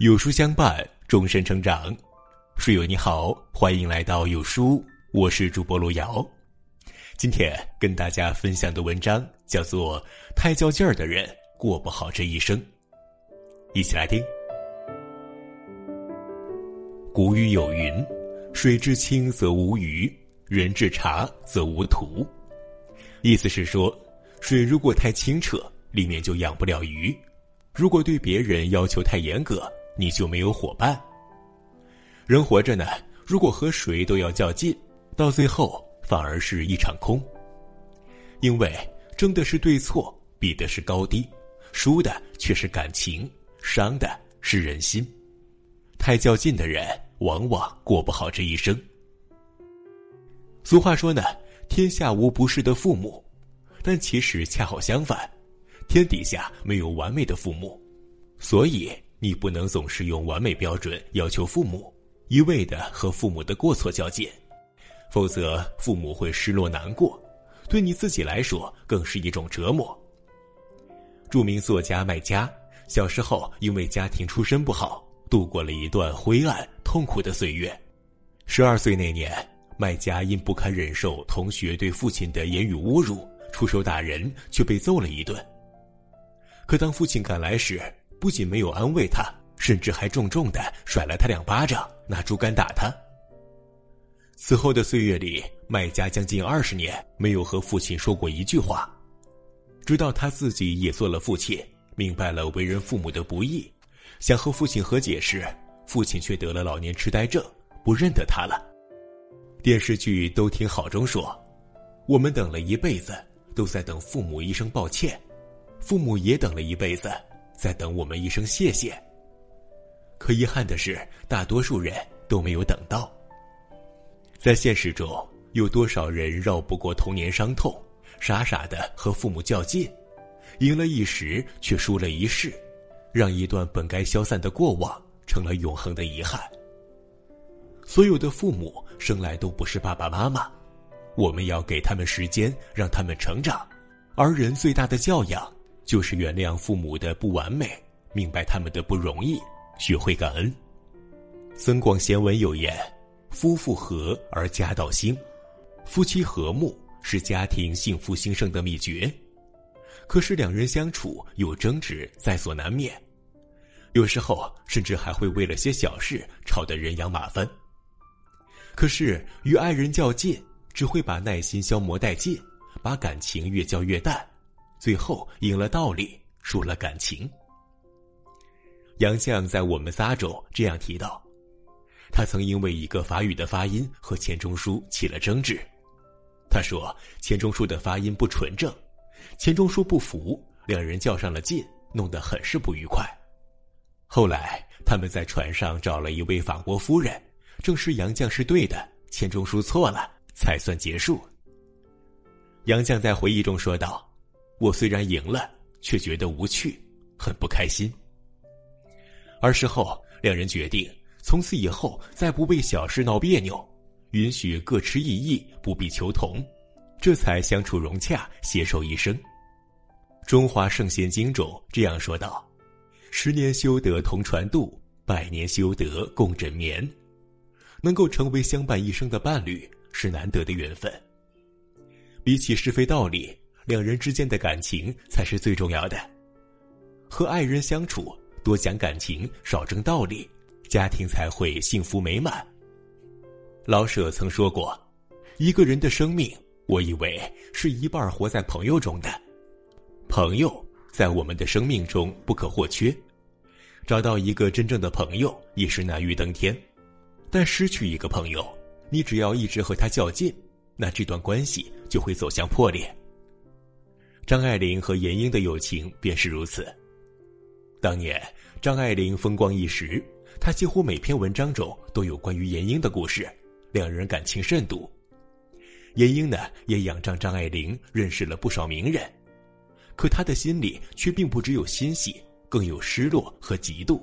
有书相伴，终身成长。书友你好，欢迎来到有书，我是主播路遥。今天跟大家分享的文章叫做《太较劲儿的人过不好这一生》，一起来听。古语有云：“水至清则无鱼，人至察则无徒。”意思是说，水如果太清澈，里面就养不了鱼；如果对别人要求太严格，你就没有伙伴。人活着呢，如果和谁都要较劲，到最后反而是一场空。因为争的是对错，比的是高低，输的却是感情，伤的是人心。太较劲的人，往往过不好这一生。俗话说呢，天下无不是的父母，但其实恰好相反，天底下没有完美的父母，所以。你不能总是用完美标准要求父母，一味的和父母的过错较劲，否则父母会失落难过，对你自己来说更是一种折磨。著名作家麦家小时候因为家庭出身不好，度过了一段灰暗痛苦的岁月。十二岁那年，麦家因不堪忍受同学对父亲的言语侮辱，出手打人，却被揍了一顿。可当父亲赶来时，不仅没有安慰他，甚至还重重的甩了他两巴掌，拿竹竿打他。此后的岁月里，麦家将近二十年没有和父亲说过一句话，直到他自己也做了父亲，明白了为人父母的不易，想和父亲和解时，父亲却得了老年痴呆症，不认得他了。电视剧都挺好中说，我们等了一辈子，都在等父母一声抱歉，父母也等了一辈子。在等我们一声谢谢。可遗憾的是，大多数人都没有等到。在现实中，有多少人绕不过童年伤痛，傻傻的和父母较劲，赢了一时却输了一世，让一段本该消散的过往成了永恒的遗憾。所有的父母生来都不是爸爸妈妈，我们要给他们时间，让他们成长。而人最大的教养。就是原谅父母的不完美，明白他们的不容易，学会感恩。增广贤文有言：“夫妇和而家道兴，夫妻和睦是家庭幸福兴盛的秘诀。”可是两人相处有争执在所难免，有时候甚至还会为了些小事吵得人仰马翻。可是与爱人较劲，只会把耐心消磨殆尽，把感情越浇越淡。最后赢了道理，输了感情。杨绛在《我们仨》中这样提到，他曾因为一个法语的发音和钱钟书起了争执。他说钱钟书的发音不纯正，钱钟书不服，两人较上了劲，弄得很是不愉快。后来他们在船上找了一位法国夫人，证实杨绛是对的，钱钟书错了，才算结束。杨绛在回忆中说道。我虽然赢了，却觉得无趣，很不开心。而事后，两人决定从此以后再不为小事闹别扭，允许各持异议，不必求同，这才相处融洽，携手一生。《中华圣贤经》中这样说道：“十年修得同船渡，百年修得共枕眠。”能够成为相伴一生的伴侣，是难得的缘分。比起是非道理。两人之间的感情才是最重要的。和爱人相处，多讲感情，少争道理，家庭才会幸福美满。老舍曾说过：“一个人的生命，我以为是一半活在朋友中的。朋友在我们的生命中不可或缺，找到一个真正的朋友也是难于登天。但失去一个朋友，你只要一直和他较劲，那这段关系就会走向破裂。”张爱玲和严英的友情便是如此。当年张爱玲风光一时，她几乎每篇文章中都有关于严英的故事，两人感情甚笃。严英呢，也仰仗张爱玲认识了不少名人，可她的心里却并不只有欣喜，更有失落和嫉妒。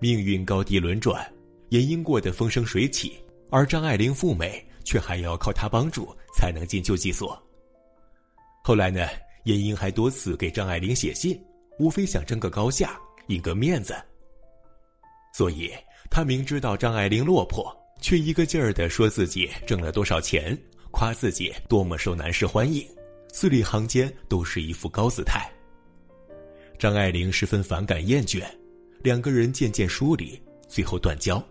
命运高低轮转，严英过得风生水起，而张爱玲赴美却还要靠她帮助才能进救济所。后来呢，严英还多次给张爱玲写信，无非想争个高下，赢个面子。所以他明知道张爱玲落魄，却一个劲儿的说自己挣了多少钱，夸自己多么受男士欢迎，字里行间都是一副高姿态。张爱玲十分反感厌倦，两个人渐渐疏离，最后断交。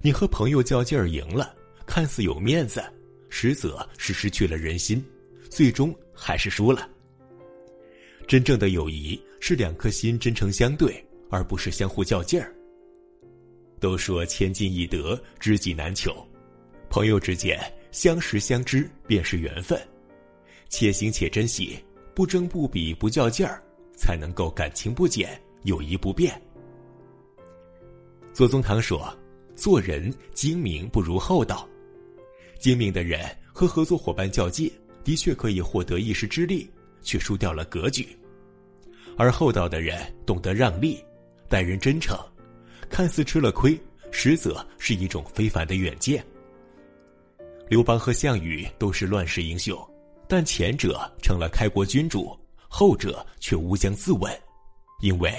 你和朋友较劲儿赢了，看似有面子，实则是失去了人心，最终还是输了。真正的友谊是两颗心真诚相对，而不是相互较劲儿。都说千金易得，知己难求，朋友之间相识相知便是缘分，且行且珍惜，不争不比不较劲儿，才能够感情不减，友谊不变。左宗棠说：“做人精明不如厚道，精明的人和合作伙伴较劲，的确可以获得一时之利。”却输掉了格局，而厚道的人懂得让利，待人真诚，看似吃了亏，实则是一种非凡的远见。刘邦和项羽都是乱世英雄，但前者成了开国君主，后者却无将自刎，因为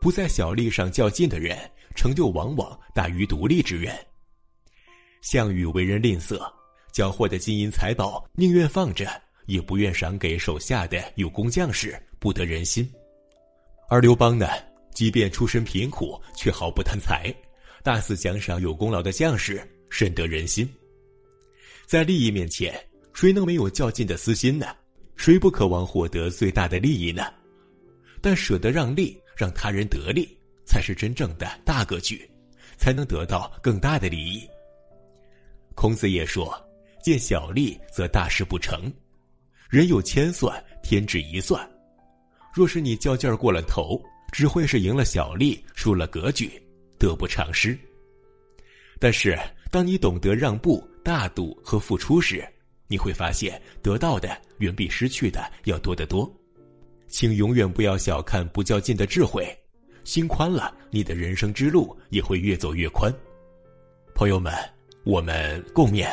不在小利上较劲的人，成就往往大于独立之人。项羽为人吝啬，缴获的金银财宝宁愿放着。也不愿赏给手下的有功将士，不得人心；而刘邦呢，即便出身贫苦，却毫不贪财，大肆奖赏有功劳的将士，深得人心。在利益面前，谁能没有较劲的私心呢？谁不渴望获得最大的利益呢？但舍得让利，让他人得利，才是真正的大格局，才能得到更大的利益。孔子也说：“见小利，则大事不成。”人有千算，天只一算。若是你较劲儿过了头，只会是赢了小利，输了格局，得不偿失。但是，当你懂得让步、大度和付出时，你会发现得到的远比失去的要多得多。请永远不要小看不较劲的智慧，心宽了，你的人生之路也会越走越宽。朋友们，我们共勉。